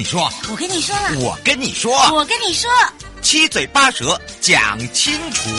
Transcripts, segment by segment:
你说，我跟你说了，我跟你说，我跟你说，七嘴八舌讲清楚。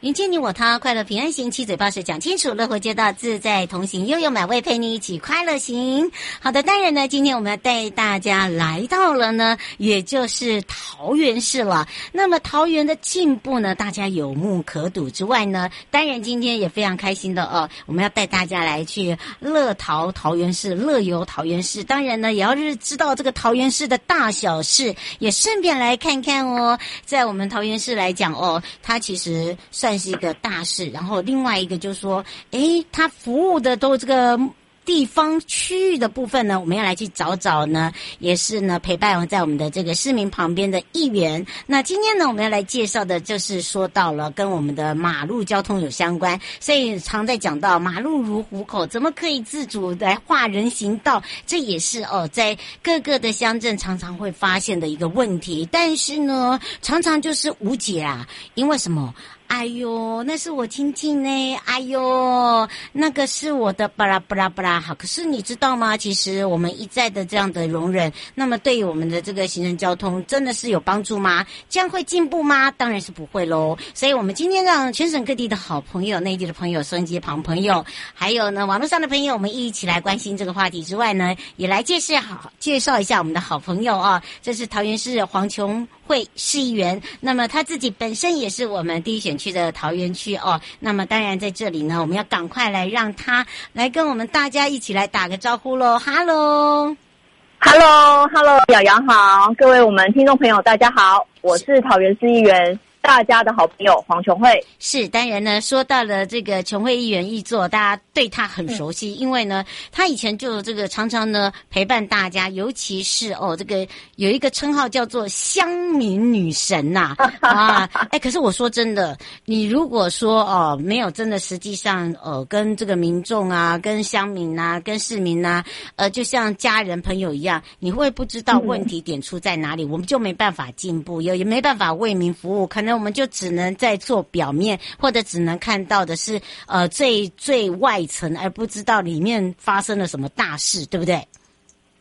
迎接你我他，快乐平安行，七嘴八舌讲清楚，乐活街道自在同行，悠悠美味陪你一起快乐行。好的，当然呢，今天我们要带大家来到了呢，也就是桃园市了。那么桃园的进步呢，大家有目可睹之外呢，当然今天也非常开心的哦，我们要带大家来去乐桃桃园市，乐游桃园市。当然呢，也要是知道这个桃园市的大小事，也顺便来看看哦。在我们桃园市来讲哦，它其实算。算是一个大事，然后另外一个就是说，诶，他服务的都这个地方区域的部分呢，我们要来去找找呢，也是呢陪伴在我们的这个市民旁边的议员。那今天呢，我们要来介绍的就是说到了跟我们的马路交通有相关，所以常在讲到马路如虎口，怎么可以自主来画人行道？这也是哦，在各个的乡镇常常会发现的一个问题，但是呢，常常就是无解啊，因为什么？哎呦，那是我亲戚呢！哎呦，那个是我的巴拉巴拉巴拉。好，可是你知道吗？其实我们一再的这样的容忍，那么对于我们的这个行人交通，真的是有帮助吗？这样会进步吗？当然是不会喽。所以，我们今天让全省各地的好朋友、内地的朋友、收音机旁朋友，还有呢网络上的朋友，我们一起来关心这个话题之外呢，也来介绍好介绍一下我们的好朋友啊，这是桃园市黄琼会市议员。那么他自己本身也是我们第一选区的桃园区哦，那么当然在这里呢，我们要赶快来让他来跟我们大家一起来打个招呼喽！Hello，Hello，Hello，瑶瑶好，各位我们听众朋友大家好，我是桃园市议员。大家的好朋友黄琼慧是当然呢，说到了这个琼慧议员议座，大家对他很熟悉，嗯、因为呢，他以前就这个常常呢陪伴大家，尤其是哦，这个有一个称号叫做乡民女神呐 啊，哎、欸，可是我说真的，你如果说哦没有真的实际上呃跟这个民众啊、跟乡民啊、跟市民啊，呃，就像家人朋友一样，你会不知道问题点出在哪里，嗯、我们就没办法进步，也也没办法为民服务，可能。那我们就只能在做表面，或者只能看到的是呃最最外层，而不知道里面发生了什么大事，对不对？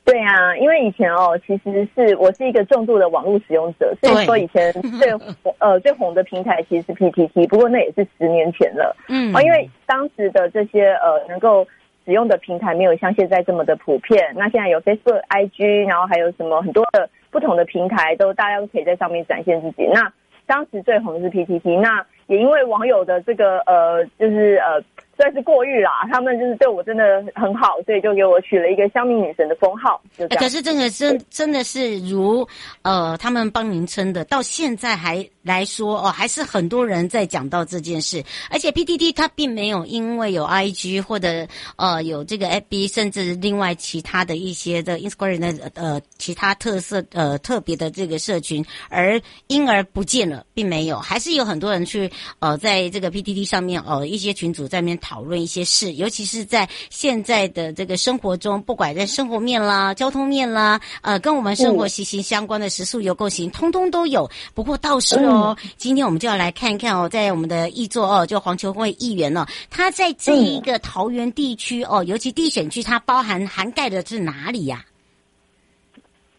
对啊，因为以前哦，其实是我是一个重度的网络使用者，所以说以前最 呃最红的平台其实是 PTT，不过那也是十年前了。嗯，啊，因为当时的这些呃能够使用的平台没有像现在这么的普遍，那现在有 Facebook、IG，然后还有什么很多的不同的平台，都大家都可以在上面展现自己。那当时最红的是 PPT，那也因为网友的这个呃，就是呃。算是过誉啦，他们就是对我真的很好，所以就给我取了一个香蜜女神的封号。就这样。可是这个真真的是如呃他们帮您称的，到现在还来说哦，还是很多人在讲到这件事。而且 PTT 它并没有因为有 IG 或者呃有这个 FB，甚至另外其他的一些的 Instagram 的呃其他特色呃特别的这个社群而因而不见了，并没有，还是有很多人去呃在这个 PTT 上面哦、呃、一些群组在面。讨论一些事，尤其是在现在的这个生活中，不管在生活面啦、交通面啦，呃，跟我们生活息息相关的食宿游购行，通通都有。不过倒是哦，嗯、今天我们就要来看一看哦，在我们的议座哦，就黄球会议员呢、哦，他在这一个桃园地区哦，尤其地选区，它包含涵盖的是哪里呀、啊？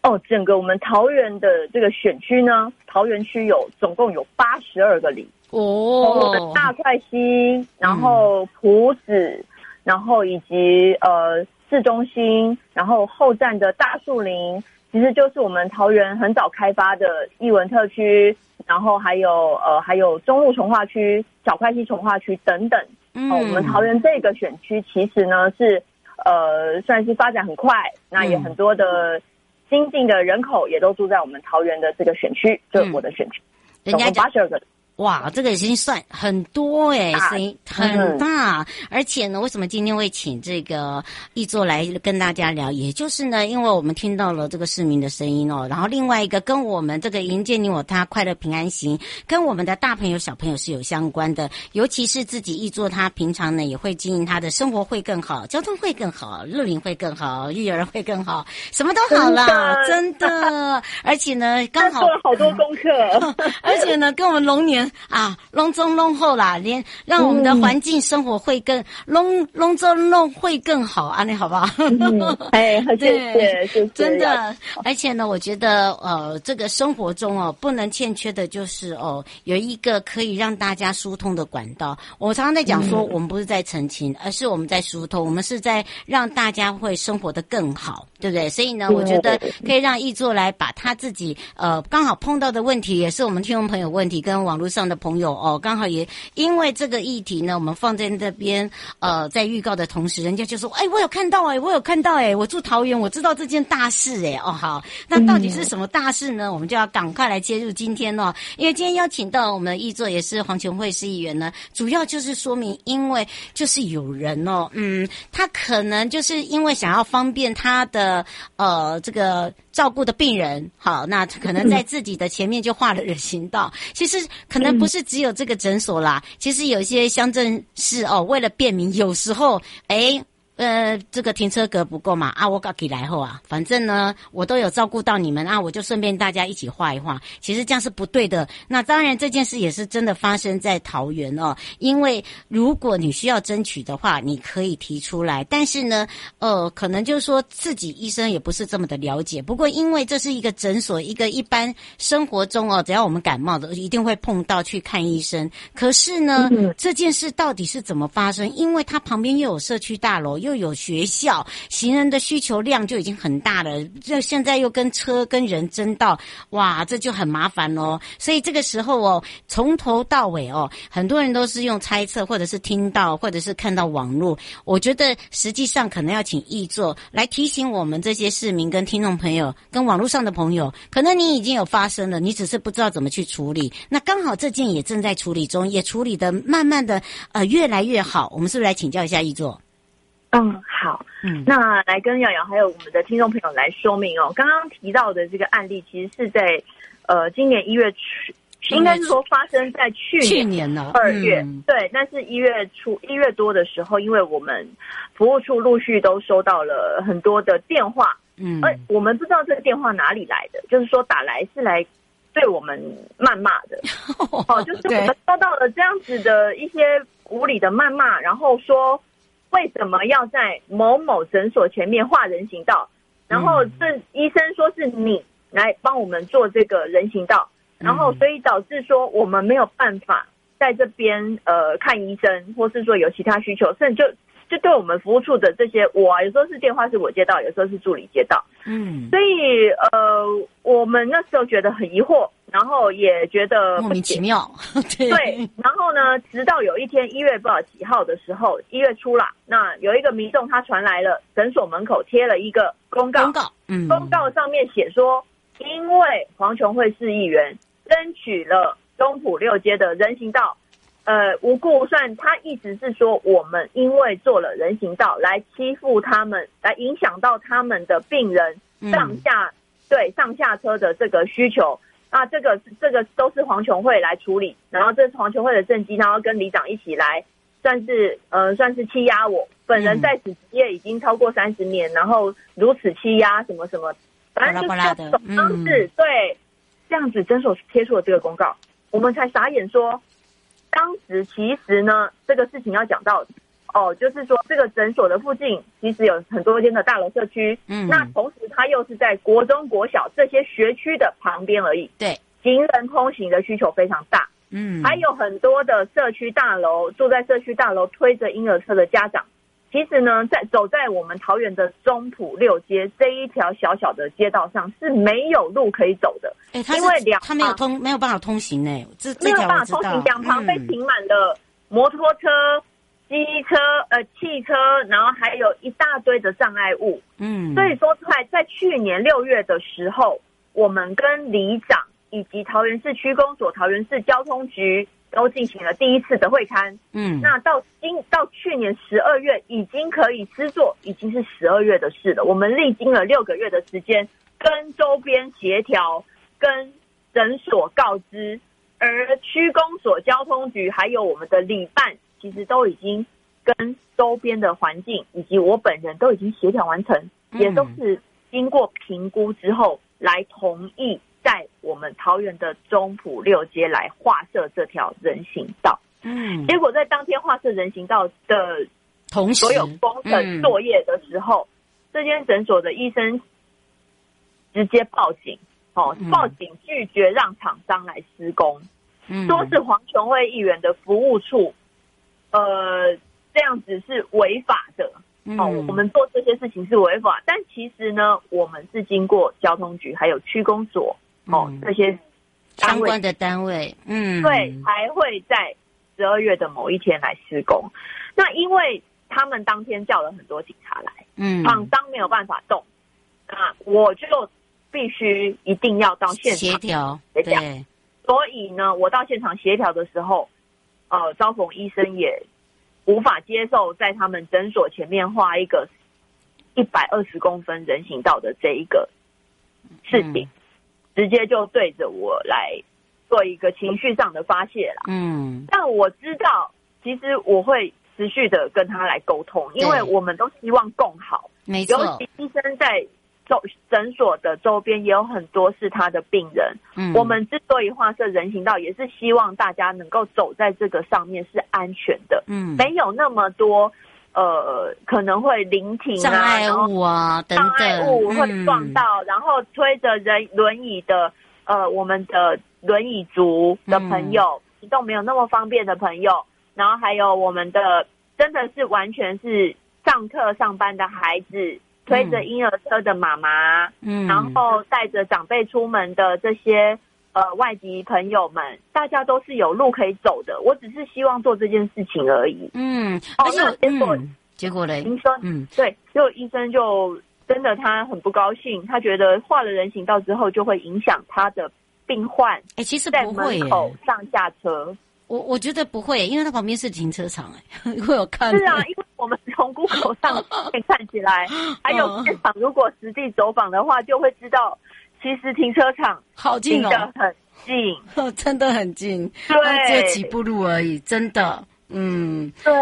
哦，整个我们桃园的这个选区呢，桃园区有总共有八十二个里哦，我们大块溪，然后埔子，嗯、然后以及呃市中心，然后后站的大树林，其实就是我们桃园很早开发的艺文特区，然后还有呃还有中路从化区、小块溪从化区等等。嗯、哦，我们桃园这个选区其实呢是呃算是发展很快，那也很多的。嗯新进的人口也都住在我们桃园的这个选区，就是我的选区，总共八十二个。哇，这个已经算很多哎，声音很大。嗯、而且呢，为什么今天会请这个易作来跟大家聊？也就是呢，因为我们听到了这个市民的声音哦。然后另外一个跟我们这个迎接你我他快乐平安行，跟我们的大朋友小朋友是有相关的。尤其是自己易作，他平常呢也会经营他的生活会更好，交通会更好，乐龄会更好，育儿会更好，什么都好啦，真的。真 的而且呢，刚好做了好多功课，而且呢，跟我们龙年。啊，隆中隆后啦，连让我们的环境生活会更隆隆中隆会更好，安利好不好？哎，对谢，谢谢，真的。而且呢，我觉得呃，这个生活中哦，不能欠缺的就是哦，有一个可以让大家疏通的管道。我常常在讲说，我们不是在澄清，而是我们在疏通，我们是在让大家会生活得更好，对不对？所以呢，我觉得可以让易作来把他自己呃刚好碰到的问题，也是我们听众朋友问题，跟网络上。的朋友哦，刚好也因为这个议题呢，我们放在那边呃，在预告的同时，人家就说：“哎，我有看到哎，我有看到哎，我住桃园，我知道这件大事哎哦好，那到底是什么大事呢？我们就要赶快来切入今天哦，因为今天邀请到我们的易作也是黄琼惠市议员呢，主要就是说明，因为就是有人哦，嗯，他可能就是因为想要方便他的呃这个。照顾的病人，好，那可能在自己的前面就画了人行道。其实可能不是只有这个诊所啦，其实有一些乡镇市哦，为了便民，有时候诶呃，这个停车格不够嘛？啊，我搞起来后啊，反正呢，我都有照顾到你们啊，我就顺便大家一起画一画。其实这样是不对的。那当然，这件事也是真的发生在桃园哦。因为如果你需要争取的话，你可以提出来。但是呢，呃，可能就是说自己医生也不是这么的了解。不过，因为这是一个诊所，一个一般生活中哦，只要我们感冒的，一定会碰到去看医生。可是呢，嗯、这件事到底是怎么发生？因为它旁边又有社区大楼，又又有学校，行人的需求量就已经很大了。这现在又跟车跟人争道，哇，这就很麻烦哦。所以这个时候哦，从头到尾哦，很多人都是用猜测，或者是听到，或者是看到网络。我觉得实际上可能要请易作来提醒我们这些市民、跟听众朋友、跟网络上的朋友，可能你已经有发生了，你只是不知道怎么去处理。那刚好这件也正在处理中，也处理的慢慢的呃越来越好。我们是不是来请教一下易作？嗯，好，嗯，那来跟瑶瑶还有我们的听众朋友来说明哦。刚刚提到的这个案例，其实是在呃今年一月初，应该是说发生在去年去年呢二月，嗯、对。但是一月初一月多的时候，因为我们服务处陆续都收到了很多的电话，嗯，而我们不知道这个电话哪里来的，就是说打来是来对我们谩骂的，哦，就是我们收到了这样子的一些无理的谩骂，然后说。为什么要在某某诊所前面画人行道？然后这医生说是你来帮我们做这个人行道，然后所以导致说我们没有办法在这边呃看医生，或是说有其他需求，甚至就就对我们服务处的这些，我啊有时候是电话是我接到，有时候是助理接到，嗯，所以呃我们那时候觉得很疑惑。然后也觉得莫名其妙，对，对。然后呢，直到有一天一月不知道几号的时候，一月初了，那有一个民众他传来了诊所门口贴了一个公告，公告，嗯，公告上面写说，因为黄琼惠市议员争取了东埔六街的人行道，呃，无故算，他一直是说我们因为做了人行道来欺负他们，来影响到他们的病人上下，嗯、对上下车的这个需求。啊，这个这个都是黄琼惠来处理，然后这是黄琼惠的政绩，然后跟里长一起来，算是呃算是欺压我。本人在此职业已经超过三十年，嗯、然后如此欺压什么什么，反正就是这种方式，嗯、对，这样子诊所贴出了这个公告，我们才傻眼说，当时其实呢这个事情要讲到哦，就是说这个诊所的附近其实有很多间的大楼社区，嗯，那同时它又是在国中、国小这些学区的旁边而已，对，行人通行的需求非常大，嗯，还有很多的社区大楼，住在社区大楼推着婴儿车的家长，其实呢，在走在我们桃园的中埔六街这一条小小的街道上是没有路可以走的，哎，因为两他没有通没有办法通行呢，这这没有办法通行，两旁被停满了摩托车。机车、呃，汽车，然后还有一大堆的障碍物。嗯，所以说在在去年六月的时候，我们跟里长以及桃园市区公所、桃园市交通局都进行了第一次的会勘。嗯，那到今到去年十二月已经可以施作，已经是十二月的事了。我们历经了六个月的时间，跟周边协调，跟诊所告知，而区公所、交通局还有我们的里办。其实都已经跟周边的环境以及我本人都已经协调完成，也都是经过评估之后来同意在我们桃园的中埔六街来划设这条人行道。嗯，结果在当天划设人行道的同所有工程作业的时候，这间诊所的医生直接报警，哦，报警拒绝让厂商来施工，说是黄琼惠议员的服务处。呃，这样子是违法的哦。我们做这些事情是违法，但其实呢，我们是经过交通局还有区公所哦这些相关的单位，嗯，对，还会在十二月的某一天来施工。那因为他们当天叫了很多警察来，嗯，厂商没有办法动，那我就必须一定要到现场协调，对。所以呢，我到现场协调的时候。呃，招逢医生也无法接受在他们诊所前面画一个一百二十公分人行道的这一个事情，嗯、直接就对着我来做一个情绪上的发泄了。嗯，但我知道，其实我会持续的跟他来沟通，因为我们都希望共好。没错，尤其医生在。诊所的周边也有很多是他的病人。嗯，我们之所以画设人行道，也是希望大家能够走在这个上面是安全的。嗯，没有那么多呃可能会临停啊，障碍物啊等等，障碍物会撞到，嗯、然后推着人轮椅的呃我们的轮椅族的朋友，移动、嗯、没有那么方便的朋友，然后还有我们的真的是完全是上课上班的孩子。推着婴儿车的妈妈，嗯，然后带着长辈出门的这些呃外籍朋友们，大家都是有路可以走的。我只是希望做这件事情而已。嗯，哦，那结果、嗯、结果嘞？医生，嗯，对，就医生就真的他很不高兴，他觉得画了人行道之后就会影响他的病患。哎、欸，其实在门口上下车。我我觉得不会，因为它旁边是停车场，哎，会有看。是啊，从 Google 上看起来，还有现场，如果实地走访的话，就会知道，其实停车场好近哦，很近，真的很近，对，只有几步路而已，真的，嗯，对，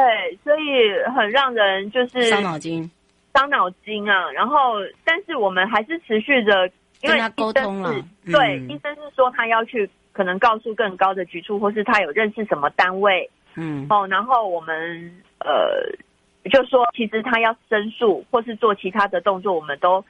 所以很让人就是伤脑筋，伤脑筋啊。然后，但是我们还是持续着，因为跟他沟通了，对，医生是说他要去。可能告诉更高的局处，或是他有认识什么单位，嗯，哦，然后我们呃就说，其实他要申诉或是做其他的动作，我们都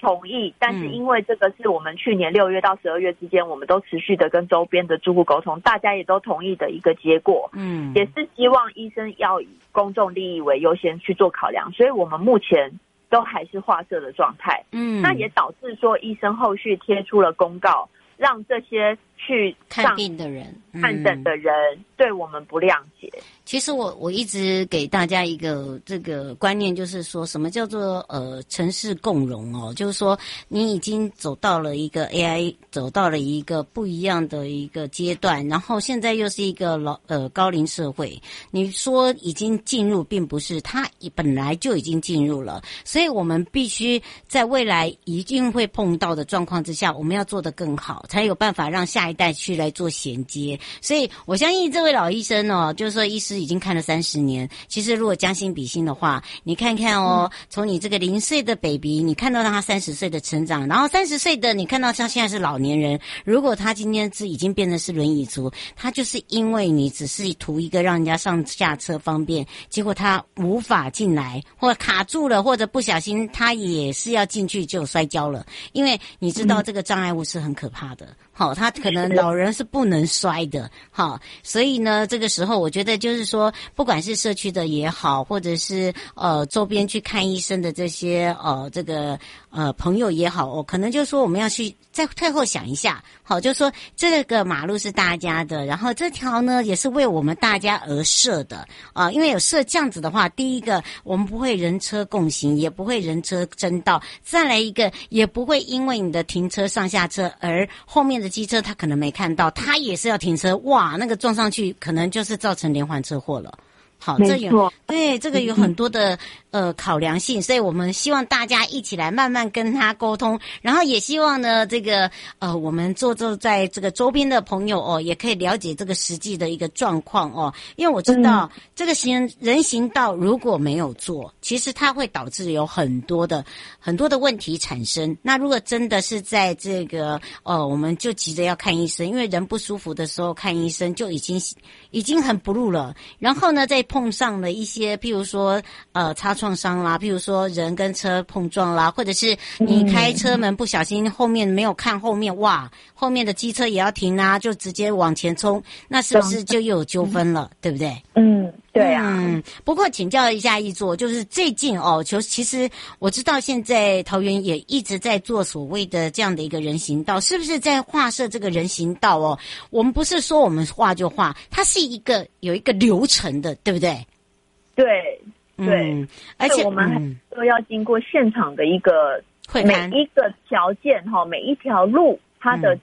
同意。但是因为这个是我们去年六月到十二月之间，我们都持续的跟周边的住户沟通，大家也都同意的一个结果，嗯，也是希望医生要以公众利益为优先去做考量，所以我们目前都还是画设的状态，嗯，那也导致说医生后续贴出了公告。让这些去看病的人、看诊的人对我们不谅解。其实我我一直给大家一个这个观念，就是说什么叫做呃城市共融哦，就是说你已经走到了一个 AI 走到了一个不一样的一个阶段，然后现在又是一个老呃高龄社会，你说已经进入，并不是它本来就已经进入了，所以我们必须在未来一定会碰到的状况之下，我们要做得更好，才有办法让下一一代去来做衔接。所以我相信这位老医生哦，就是说医师已经看了三十年。其实如果将心比心的话，你看看哦，从你这个零岁的 baby，你看到他三十岁的成长，然后三十岁的你看到他现在是老年人。如果他今天是已经变成是轮椅族，他就是因为你只是图一个让人家上下车方便，结果他无法进来，或卡住了，或者不小心他也是要进去就摔跤了。因为你知道这个障碍物是很可怕的。好，他可能老人是不能摔的，好，所以呢，这个时候我觉得就是说，不管是社区的也好，或者是呃周边去看医生的这些呃这个呃朋友也好，哦，可能就是说我们要去再退后想一下，就说这个马路是大家的，然后这条呢也是为我们大家而设的啊，因为有设这样子的话，第一个我们不会人车共行，也不会人车争道，再来一个也不会因为你的停车上下车而后面的机车他可能没看到，他也是要停车，哇，那个撞上去可能就是造成连环车祸了。好，这有对这个有很多的。呃，考量性，所以我们希望大家一起来慢慢跟他沟通，然后也希望呢，这个呃，我们坐坐在这个周边的朋友哦，也可以了解这个实际的一个状况哦。因为我知道、嗯、这个行人行道如果没有做，其实它会导致有很多的很多的问题产生。那如果真的是在这个呃，我们就急着要看医生，因为人不舒服的时候看医生就已经已经很不入了。然后呢，再碰上了一些，譬如说呃，擦。创伤啦，譬如说人跟车碰撞啦，或者是你开车门不小心后面没有看后面，哇，后面的机车也要停啊，就直接往前冲，那是不是就又有纠纷了，对不对？嗯，对啊。嗯，不过请教一下一座，就是最近哦，就其实我知道现在桃园也一直在做所谓的这样的一个人行道，是不是在画设这个人行道哦？我们不是说我们画就画，它是一个有一个流程的，对不对？对。对，而且我们都要经过现场的一个每一个条件哈，每一条路它的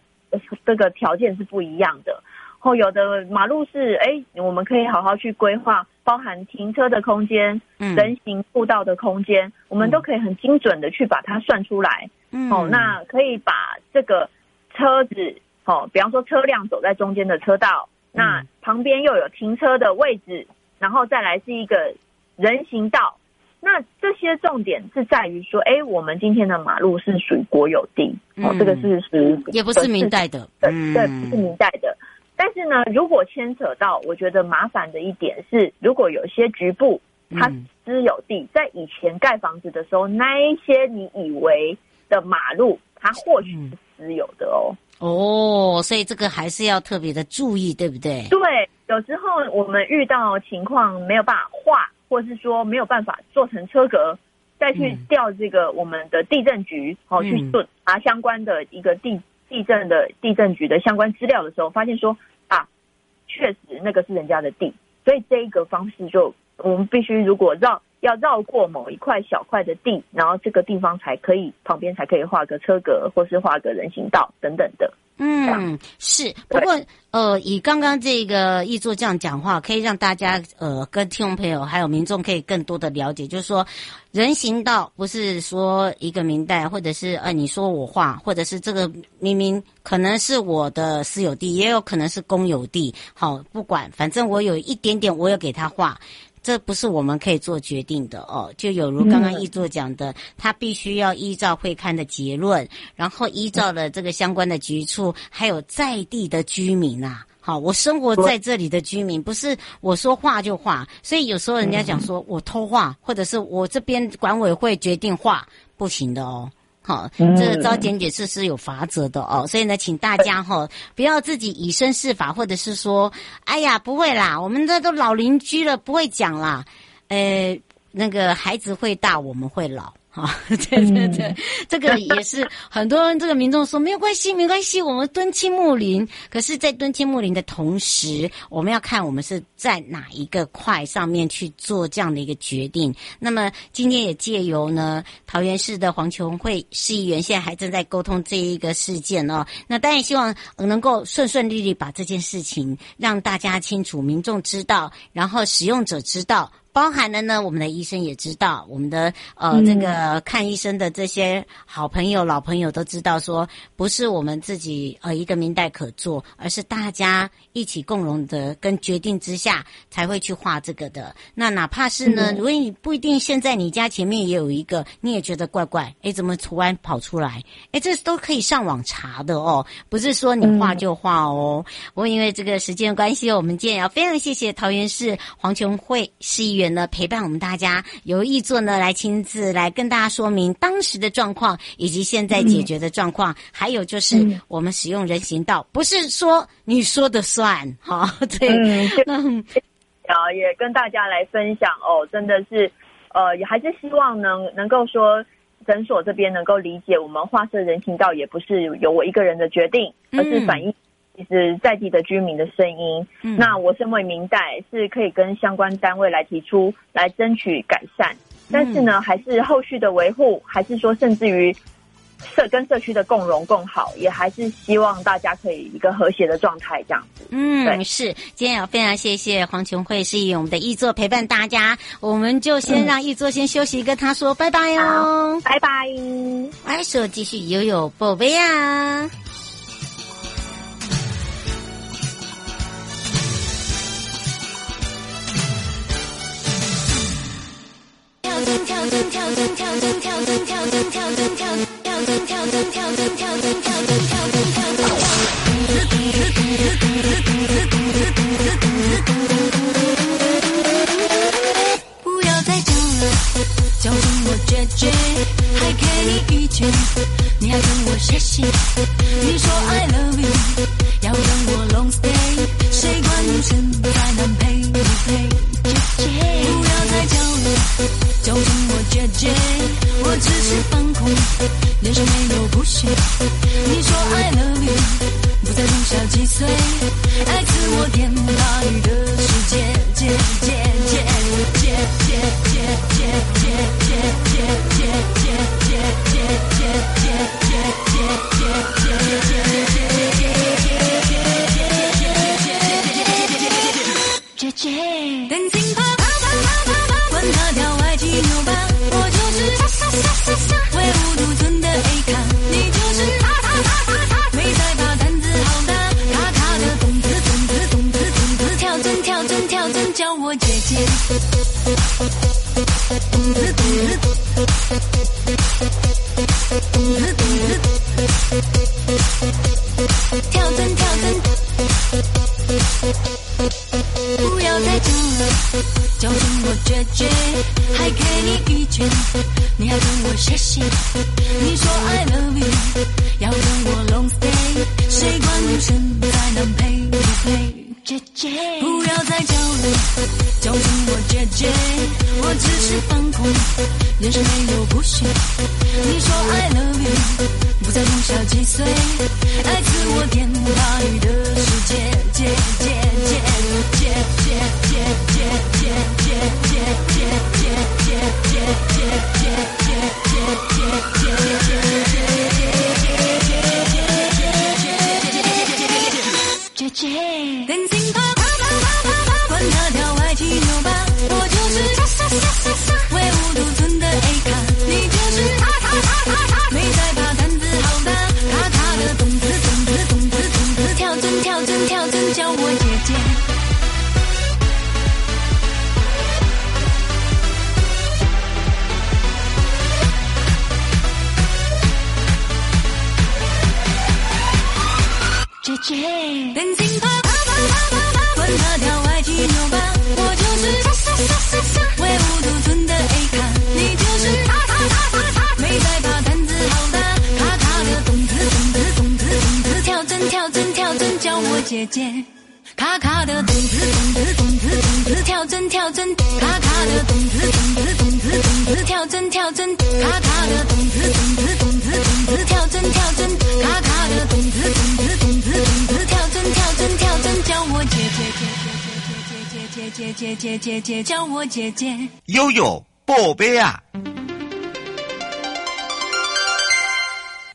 这个条件是不一样的。后有的马路是哎，我们可以好好去规划，包含停车的空间、人行步道的空间，我们都可以很精准的去把它算出来。嗯哦，那可以把这个车子哦，比方说车辆走在中间的车道，那旁边又有停车的位置，然后再来是一个。人行道，那这些重点是在于说，哎，我们今天的马路是属于国有地，嗯、哦，这个是属于也不是明代的，对、嗯、对，不是明代的。但是呢，如果牵扯到，我觉得麻烦的一点是，如果有些局部它私有地，在以前盖房子的时候，那一些你以为的马路，它或许是私有的哦。哦，所以这个还是要特别的注意，对不对？对，有时候我们遇到情况没有办法画。或是说没有办法做成车格，再去调这个我们的地震局，好、嗯、去做查相关的一个地地震的地震局的相关资料的时候，发现说啊，确实那个是人家的地，所以这一个方式就我们必须如果绕要绕过某一块小块的地，然后这个地方才可以旁边才可以画个车格，或是画个人行道等等的。嗯，是。不过，呃，以刚刚这个易作这样讲话，可以让大家呃，跟听众朋友还有民众可以更多的了解，就是说，人行道不是说一个民代，或者是呃，你说我画，或者是这个明明可能是我的私有地，也有可能是公有地。好，不管，反正我有一点点，我有给他画。这不是我们可以做决定的哦，就有如刚刚易座讲的，他必须要依照会勘的结论，然后依照了这个相关的局处，还有在地的居民啊，好，我生活在这里的居民，不是我说画就画，所以有时候人家讲说我偷画，或者是我这边管委会决定画，不行的哦。好，这个遭检举是是有法则的哦，所以呢，请大家哈不要自己以身试法，或者是说，哎呀，不会啦，我们这都老邻居了，不会讲啦，呃，那个孩子会大，我们会老。啊，对对对，这个也是很多人这个民众说没有关系，没关系，我们敦亲木林。可是，在敦亲木林的同时，我们要看我们是在哪一个块上面去做这样的一个决定。那么，今天也借由呢，桃园市的黄琼会市议员现在还正在沟通这一个事件哦。那当然希望能够顺顺利利把这件事情让大家清楚，民众知道，然后使用者知道。包含了呢，我们的医生也知道，我们的呃、嗯、这个看医生的这些好朋友、老朋友都知道，说不是我们自己呃一个明代可做，而是大家一起共荣的跟决定之下才会去画这个的。那哪怕是呢，如果你不一定现在你家前面也有一个，你也觉得怪怪，哎，怎么图案跑出来？哎，这都可以上网查的哦，不是说你画就画哦。不过因为这个时间关系，我们今天要非常谢谢桃园市黄琼慧市议员呢陪伴我们大家，由易座呢来亲自来跟大家说明当时的状况以及现在解决的状况，还有就是我们使用人行道，不是说你说的算，哈，对，嗯，啊，也跟大家来分享哦，真的是，呃，也还是希望能能够说。诊所这边能够理解，我们画设人行道也不是由我一个人的决定，而是反映其实在地的居民的声音。嗯、那我身为民代，是可以跟相关单位来提出来争取改善，但是呢，还是后续的维护，还是说甚至于。社跟社区的共荣共好，也还是希望大家可以一个和谐的状态这样子。嗯，对是。今天也非常谢谢黄琼慧是以，我们的议座陪伴大家，我们就先让议座先休息，跟他说拜拜哦，拜拜。来，手继续游泳宝贝啊。跳蹲跳跳蹲跳蹲跳蹲跳蹲跳蹲跳蹲跳蹲跳姐姐，咔咔的咚子咚子咚子咚子跳针跳针，咔咔的咚子咚子咚子咚子跳针跳针，咔咔的咚子咚子咚子咚子跳针跳针，咔咔的咚子咚子咚子咚子跳针跳针跳针，叫我姐姐姐姐姐姐姐姐姐姐姐姐姐叫我姐姐。悠悠，宝贝啊！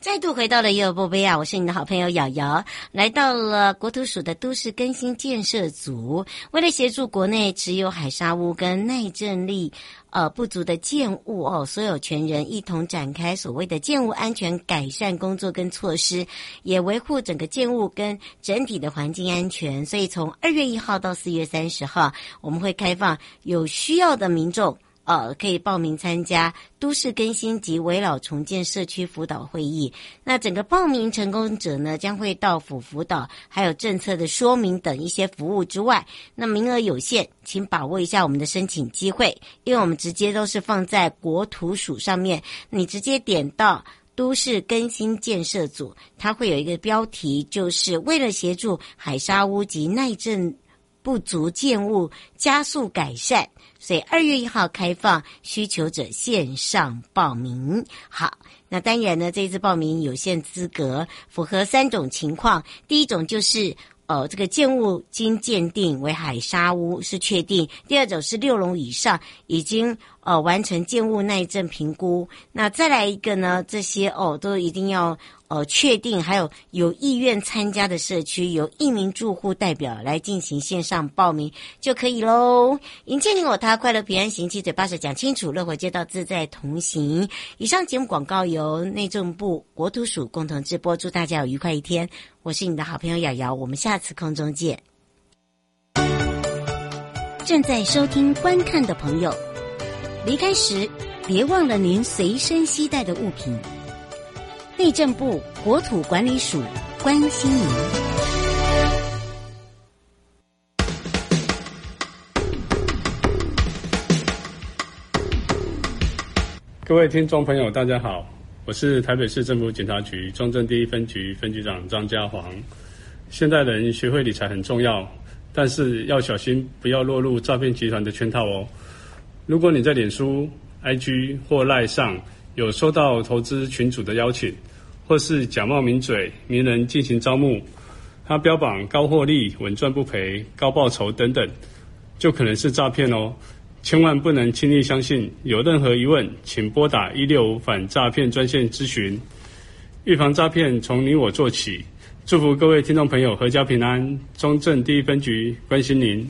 再度回到了悠悠宝贝啊！我是你的好朋友瑶瑶，来到了国土署的都市更新建设组，为了协助国内持有海砂屋跟耐震力呃不足的建物哦，所有权人一同展开所谓的建物安全改善工作跟措施，也维护整个建物跟整体的环境安全。所以从二月一号到四月三十号，我们会开放有需要的民众。呃，可以报名参加都市更新及围老重建社区辅导会议。那整个报名成功者呢，将会到府辅导，还有政策的说明等一些服务之外，那名额有限，请把握一下我们的申请机会，因为我们直接都是放在国土署上面，你直接点到都市更新建设组，它会有一个标题，就是为了协助海砂屋及耐震不足建物加速改善。所以二月一号开放，需求者线上报名。好，那当然呢，这次报名有限资格，符合三种情况。第一种就是，哦，这个建物经鉴定为海沙屋是确定；第二种是六楼以上已经呃完成建物耐震评估。那再来一个呢，这些哦都一定要。呃，确定还有有意愿参加的社区，由一名住户代表来进行线上报名就可以喽。迎接你我他，快乐平安行，七嘴八舌讲清楚，乐活街道自在同行。以上节目广告由内政部国土署共同直播，祝大家有愉快一天。我是你的好朋友瑶瑶，我们下次空中见。正在收听观看的朋友，离开时别忘了您随身携带的物品。内政部国土管理署关心您。各位听众朋友，大家好，我是台北市政府警察局中正第一分局分局长张家煌。现代人学会理财很重要，但是要小心，不要落入诈骗集团的圈套哦。如果你在脸书、IG 或 LINE 上，有收到投资群组的邀请，或是假冒名嘴、名人进行招募，他标榜高获利、稳赚不赔、高报酬等等，就可能是诈骗哦。千万不能轻易相信。有任何疑问，请拨打一六五反诈骗专线咨询。预防诈骗，从你我做起。祝福各位听众朋友阖家平安。中正第一分局关心您。